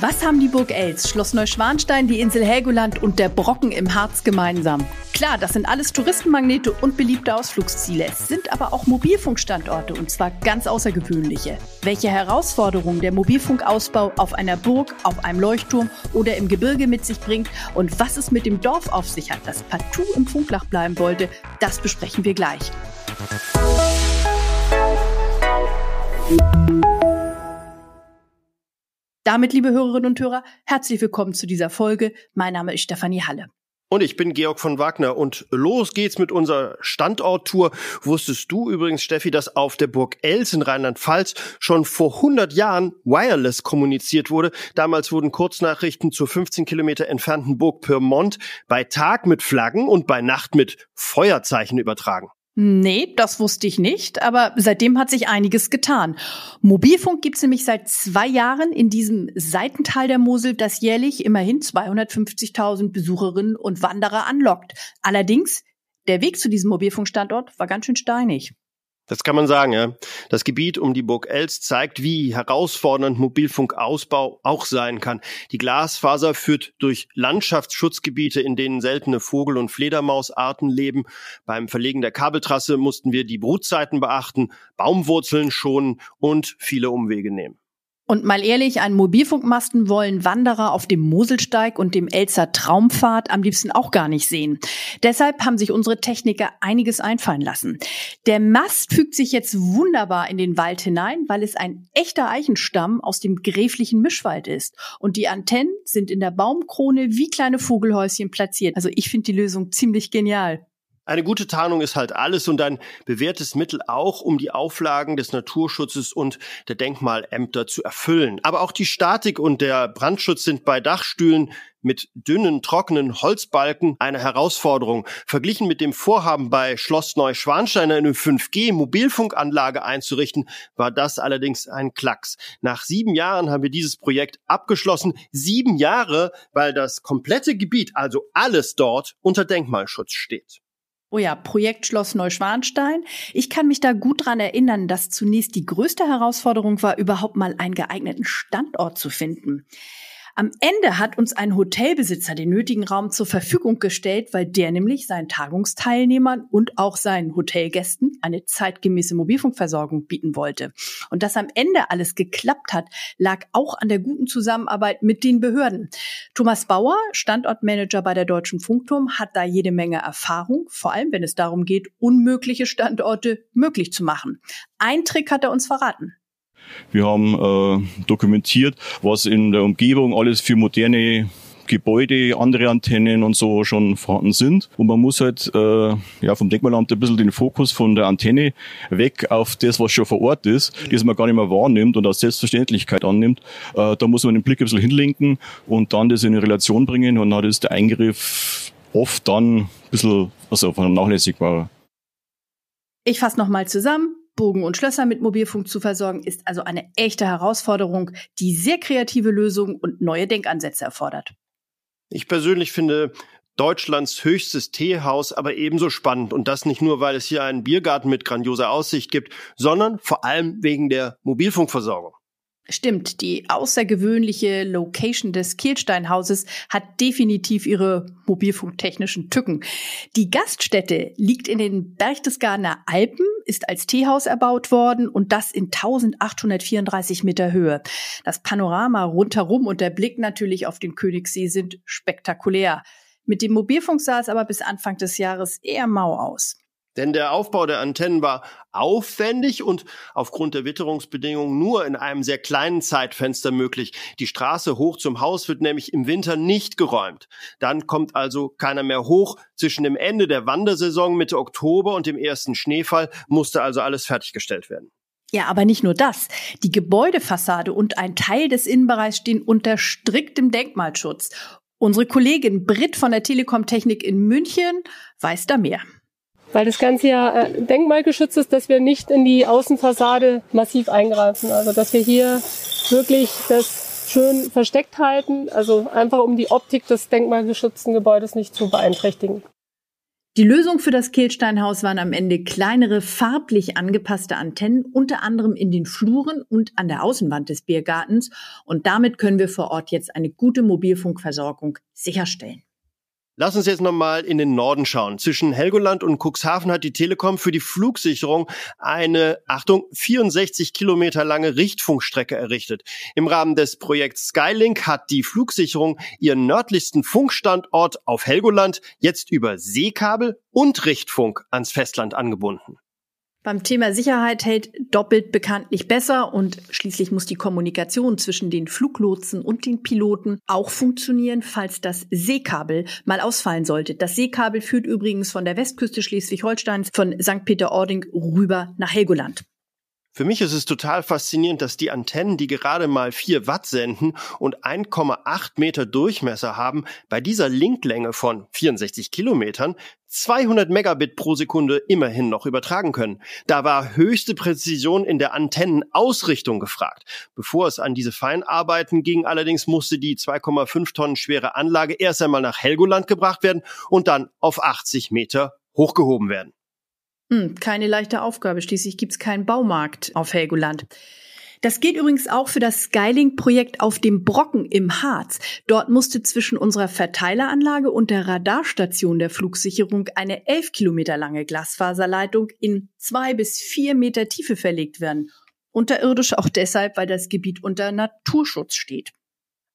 Was haben die Burg Els, Schloss Neuschwanstein, die Insel Helgoland und der Brocken im Harz gemeinsam? Klar, das sind alles Touristenmagnete und beliebte Ausflugsziele. Es sind aber auch Mobilfunkstandorte und zwar ganz außergewöhnliche. Welche Herausforderungen der Mobilfunkausbau auf einer Burg, auf einem Leuchtturm oder im Gebirge mit sich bringt und was es mit dem Dorf auf sich hat, das partout im Funklach bleiben wollte, das besprechen wir gleich. Damit, liebe Hörerinnen und Hörer, herzlich willkommen zu dieser Folge. Mein Name ist Stefanie Halle. Und ich bin Georg von Wagner und los geht's mit unserer Standorttour. Wusstest du übrigens, Steffi, dass auf der Burg Els in Rheinland-Pfalz schon vor 100 Jahren wireless kommuniziert wurde? Damals wurden Kurznachrichten zur 15 Kilometer entfernten Burg Pyrmont bei Tag mit Flaggen und bei Nacht mit Feuerzeichen übertragen. Nee, das wusste ich nicht, aber seitdem hat sich einiges getan. Mobilfunk gibt's nämlich seit zwei Jahren in diesem Seitental der Mosel, das jährlich immerhin 250.000 Besucherinnen und Wanderer anlockt. Allerdings, der Weg zu diesem Mobilfunkstandort war ganz schön steinig. Das kann man sagen, ja. Das Gebiet um die Burg Els zeigt, wie herausfordernd Mobilfunkausbau auch sein kann. Die Glasfaser führt durch Landschaftsschutzgebiete, in denen seltene Vogel- und Fledermausarten leben. Beim Verlegen der Kabeltrasse mussten wir die Brutzeiten beachten, Baumwurzeln schonen und viele Umwege nehmen. Und mal ehrlich, einen Mobilfunkmasten wollen Wanderer auf dem Moselsteig und dem Elzer Traumpfad am liebsten auch gar nicht sehen. Deshalb haben sich unsere Techniker einiges einfallen lassen. Der Mast fügt sich jetzt wunderbar in den Wald hinein, weil es ein echter Eichenstamm aus dem gräflichen Mischwald ist. Und die Antennen sind in der Baumkrone wie kleine Vogelhäuschen platziert. Also ich finde die Lösung ziemlich genial. Eine gute Tarnung ist halt alles und ein bewährtes Mittel auch, um die Auflagen des Naturschutzes und der Denkmalämter zu erfüllen. Aber auch die Statik und der Brandschutz sind bei Dachstühlen mit dünnen, trockenen Holzbalken eine Herausforderung. Verglichen mit dem Vorhaben bei Schloss Neuschwanstein eine 5G-Mobilfunkanlage einzurichten, war das allerdings ein Klacks. Nach sieben Jahren haben wir dieses Projekt abgeschlossen. Sieben Jahre, weil das komplette Gebiet, also alles dort, unter Denkmalschutz steht. Oh ja, Projekt Schloss Neuschwanstein. Ich kann mich da gut dran erinnern, dass zunächst die größte Herausforderung war, überhaupt mal einen geeigneten Standort zu finden. Am Ende hat uns ein Hotelbesitzer den nötigen Raum zur Verfügung gestellt, weil der nämlich seinen Tagungsteilnehmern und auch seinen Hotelgästen eine zeitgemäße Mobilfunkversorgung bieten wollte. Und dass am Ende alles geklappt hat, lag auch an der guten Zusammenarbeit mit den Behörden. Thomas Bauer, Standortmanager bei der Deutschen Funkturm, hat da jede Menge Erfahrung, vor allem wenn es darum geht, unmögliche Standorte möglich zu machen. Ein Trick hat er uns verraten. Wir haben äh, dokumentiert, was in der Umgebung alles für moderne Gebäude, andere Antennen und so schon vorhanden sind. Und man muss halt äh, ja, vom Denkmalamt ein bisschen den Fokus von der Antenne weg auf das, was schon vor Ort ist, das man gar nicht mehr wahrnimmt und als Selbstverständlichkeit annimmt. Äh, da muss man den Blick ein bisschen hinlenken und dann das in eine Relation bringen und dann ist der Eingriff oft dann ein bisschen also vernachlässigbar. Ich fasse nochmal zusammen. Bogen und Schlösser mit Mobilfunk zu versorgen, ist also eine echte Herausforderung, die sehr kreative Lösungen und neue Denkansätze erfordert. Ich persönlich finde Deutschlands höchstes Teehaus aber ebenso spannend und das nicht nur, weil es hier einen Biergarten mit grandioser Aussicht gibt, sondern vor allem wegen der Mobilfunkversorgung. Stimmt, die außergewöhnliche Location des Kielsteinhauses hat definitiv ihre mobilfunktechnischen Tücken. Die Gaststätte liegt in den Berchtesgadener Alpen, ist als Teehaus erbaut worden und das in 1834 Meter Höhe. Das Panorama rundherum und der Blick natürlich auf den Königssee sind spektakulär. Mit dem Mobilfunk sah es aber bis Anfang des Jahres eher mau aus. Denn der Aufbau der Antennen war aufwendig und aufgrund der Witterungsbedingungen nur in einem sehr kleinen Zeitfenster möglich. Die Straße hoch zum Haus wird nämlich im Winter nicht geräumt. Dann kommt also keiner mehr hoch. Zwischen dem Ende der Wandersaison Mitte Oktober und dem ersten Schneefall musste also alles fertiggestellt werden. Ja, aber nicht nur das. Die Gebäudefassade und ein Teil des Innenbereichs stehen unter striktem Denkmalschutz. Unsere Kollegin Britt von der Telekom Technik in München weiß da mehr weil das Ganze ja äh, denkmalgeschützt ist, dass wir nicht in die Außenfassade massiv eingreifen. Also dass wir hier wirklich das schön versteckt halten, also einfach um die Optik des denkmalgeschützten Gebäudes nicht zu beeinträchtigen. Die Lösung für das Kehlsteinhaus waren am Ende kleinere, farblich angepasste Antennen, unter anderem in den Fluren und an der Außenwand des Biergartens. Und damit können wir vor Ort jetzt eine gute Mobilfunkversorgung sicherstellen. Lass uns jetzt nochmal in den Norden schauen. Zwischen Helgoland und Cuxhaven hat die Telekom für die Flugsicherung eine, Achtung, 64 Kilometer lange Richtfunkstrecke errichtet. Im Rahmen des Projekts Skylink hat die Flugsicherung ihren nördlichsten Funkstandort auf Helgoland jetzt über Seekabel und Richtfunk ans Festland angebunden. Beim Thema Sicherheit hält doppelt bekanntlich besser und schließlich muss die Kommunikation zwischen den Fluglotsen und den Piloten auch funktionieren, falls das Seekabel mal ausfallen sollte. Das Seekabel führt übrigens von der Westküste Schleswig-Holsteins von St. Peter-Ording rüber nach Helgoland. Für mich ist es total faszinierend, dass die Antennen, die gerade mal 4 Watt senden und 1,8 Meter Durchmesser haben, bei dieser Linklänge von 64 Kilometern 200 Megabit pro Sekunde immerhin noch übertragen können. Da war höchste Präzision in der Antennenausrichtung gefragt. Bevor es an diese Feinarbeiten ging, allerdings musste die 2,5 Tonnen schwere Anlage erst einmal nach Helgoland gebracht werden und dann auf 80 Meter hochgehoben werden. Hm, keine leichte Aufgabe. Schließlich gibt's keinen Baumarkt auf Helgoland. Das geht übrigens auch für das Skylink-Projekt auf dem Brocken im Harz. Dort musste zwischen unserer Verteileranlage und der Radarstation der Flugsicherung eine elf Kilometer lange Glasfaserleitung in zwei bis vier Meter Tiefe verlegt werden. Unterirdisch auch deshalb, weil das Gebiet unter Naturschutz steht.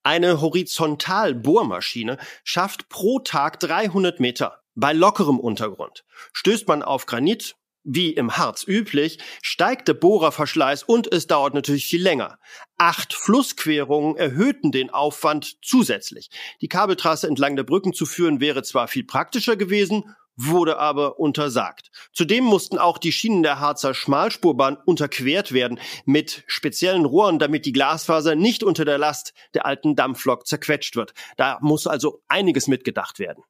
Eine Horizontalbohrmaschine schafft pro Tag 300 Meter bei lockerem Untergrund. Stößt man auf Granit, wie im Harz üblich, steigt der Bohrerverschleiß und es dauert natürlich viel länger. Acht Flussquerungen erhöhten den Aufwand zusätzlich. Die Kabeltrasse entlang der Brücken zu führen wäre zwar viel praktischer gewesen, wurde aber untersagt. Zudem mussten auch die Schienen der Harzer Schmalspurbahn unterquert werden mit speziellen Rohren, damit die Glasfaser nicht unter der Last der alten Dampflok zerquetscht wird. Da muss also einiges mitgedacht werden.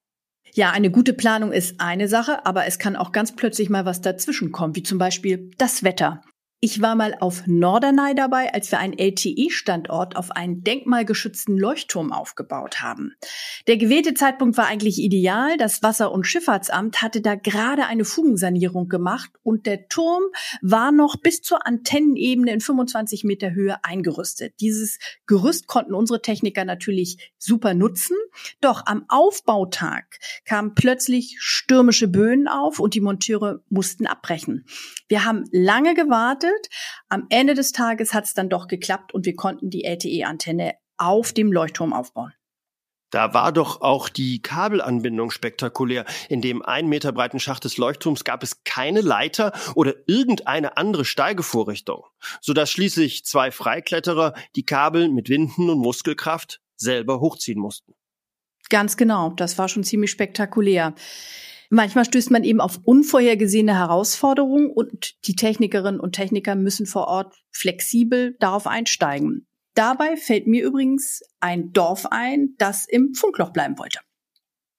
Ja, eine gute Planung ist eine Sache, aber es kann auch ganz plötzlich mal was dazwischen kommen, wie zum Beispiel das Wetter. Ich war mal auf Norderney dabei, als wir einen LTE-Standort auf einen denkmalgeschützten Leuchtturm aufgebaut haben. Der gewählte Zeitpunkt war eigentlich ideal. Das Wasser- und Schifffahrtsamt hatte da gerade eine Fugensanierung gemacht und der Turm war noch bis zur Antennenebene in 25 Meter Höhe eingerüstet. Dieses Gerüst konnten unsere Techniker natürlich super nutzen. Doch am Aufbautag kamen plötzlich stürmische Böen auf und die Monteure mussten abbrechen. Wir haben lange gewartet gewartet. Am Ende des Tages hat es dann doch geklappt und wir konnten die LTE-Antenne auf dem Leuchtturm aufbauen. Da war doch auch die Kabelanbindung spektakulär. In dem ein Meter breiten Schacht des Leuchtturms gab es keine Leiter oder irgendeine andere Steigevorrichtung, sodass schließlich zwei Freikletterer die Kabel mit Winden und Muskelkraft selber hochziehen mussten. Ganz genau, das war schon ziemlich spektakulär. Manchmal stößt man eben auf unvorhergesehene Herausforderungen und die Technikerinnen und Techniker müssen vor Ort flexibel darauf einsteigen. Dabei fällt mir übrigens ein Dorf ein, das im Funkloch bleiben wollte.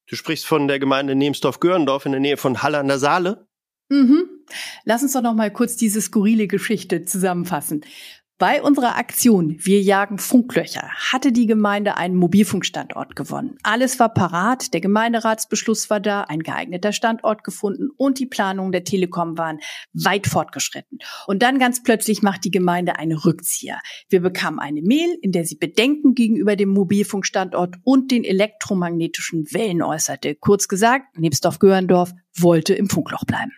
Du sprichst von der Gemeinde Nemsdorf-Görendorf in der Nähe von Halle an der Saale? Mhm. Lass uns doch noch mal kurz diese skurrile Geschichte zusammenfassen. Bei unserer Aktion Wir jagen Funklöcher hatte die Gemeinde einen Mobilfunkstandort gewonnen. Alles war parat, der Gemeinderatsbeschluss war da, ein geeigneter Standort gefunden und die Planungen der Telekom waren weit fortgeschritten. Und dann ganz plötzlich macht die Gemeinde eine Rückzieher. Wir bekamen eine Mail, in der sie Bedenken gegenüber dem Mobilfunkstandort und den elektromagnetischen Wellen äußerte. Kurz gesagt, Nebsdorf-Göhrendorf wollte im Funkloch bleiben.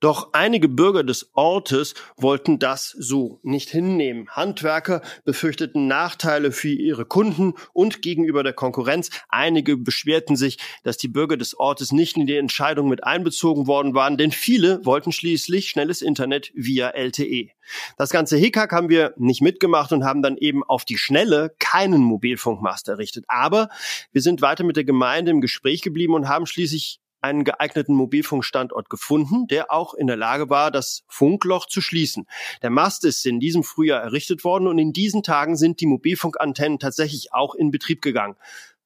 Doch einige Bürger des Ortes wollten das so nicht hinnehmen. Handwerker befürchteten Nachteile für ihre Kunden und gegenüber der Konkurrenz. Einige beschwerten sich, dass die Bürger des Ortes nicht in die Entscheidung mit einbezogen worden waren, denn viele wollten schließlich schnelles Internet via LTE. Das ganze Hickhack haben wir nicht mitgemacht und haben dann eben auf die Schnelle keinen Mobilfunkmast errichtet. Aber wir sind weiter mit der Gemeinde im Gespräch geblieben und haben schließlich einen geeigneten Mobilfunkstandort gefunden, der auch in der Lage war, das Funkloch zu schließen. Der Mast ist in diesem Frühjahr errichtet worden und in diesen Tagen sind die Mobilfunkantennen tatsächlich auch in Betrieb gegangen.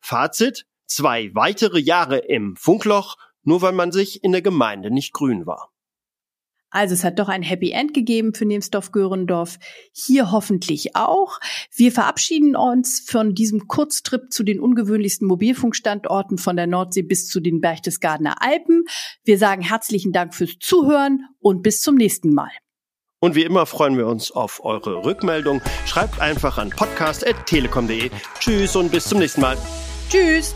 Fazit, zwei weitere Jahre im Funkloch, nur weil man sich in der Gemeinde nicht grün war. Also es hat doch ein Happy End gegeben für Nemsdorf-Görendorf. Hier hoffentlich auch. Wir verabschieden uns von diesem Kurztrip zu den ungewöhnlichsten Mobilfunkstandorten von der Nordsee bis zu den Berchtesgadener Alpen. Wir sagen herzlichen Dank fürs Zuhören und bis zum nächsten Mal. Und wie immer freuen wir uns auf eure Rückmeldung. Schreibt einfach an podcast.telekom.de. Tschüss und bis zum nächsten Mal. Tschüss.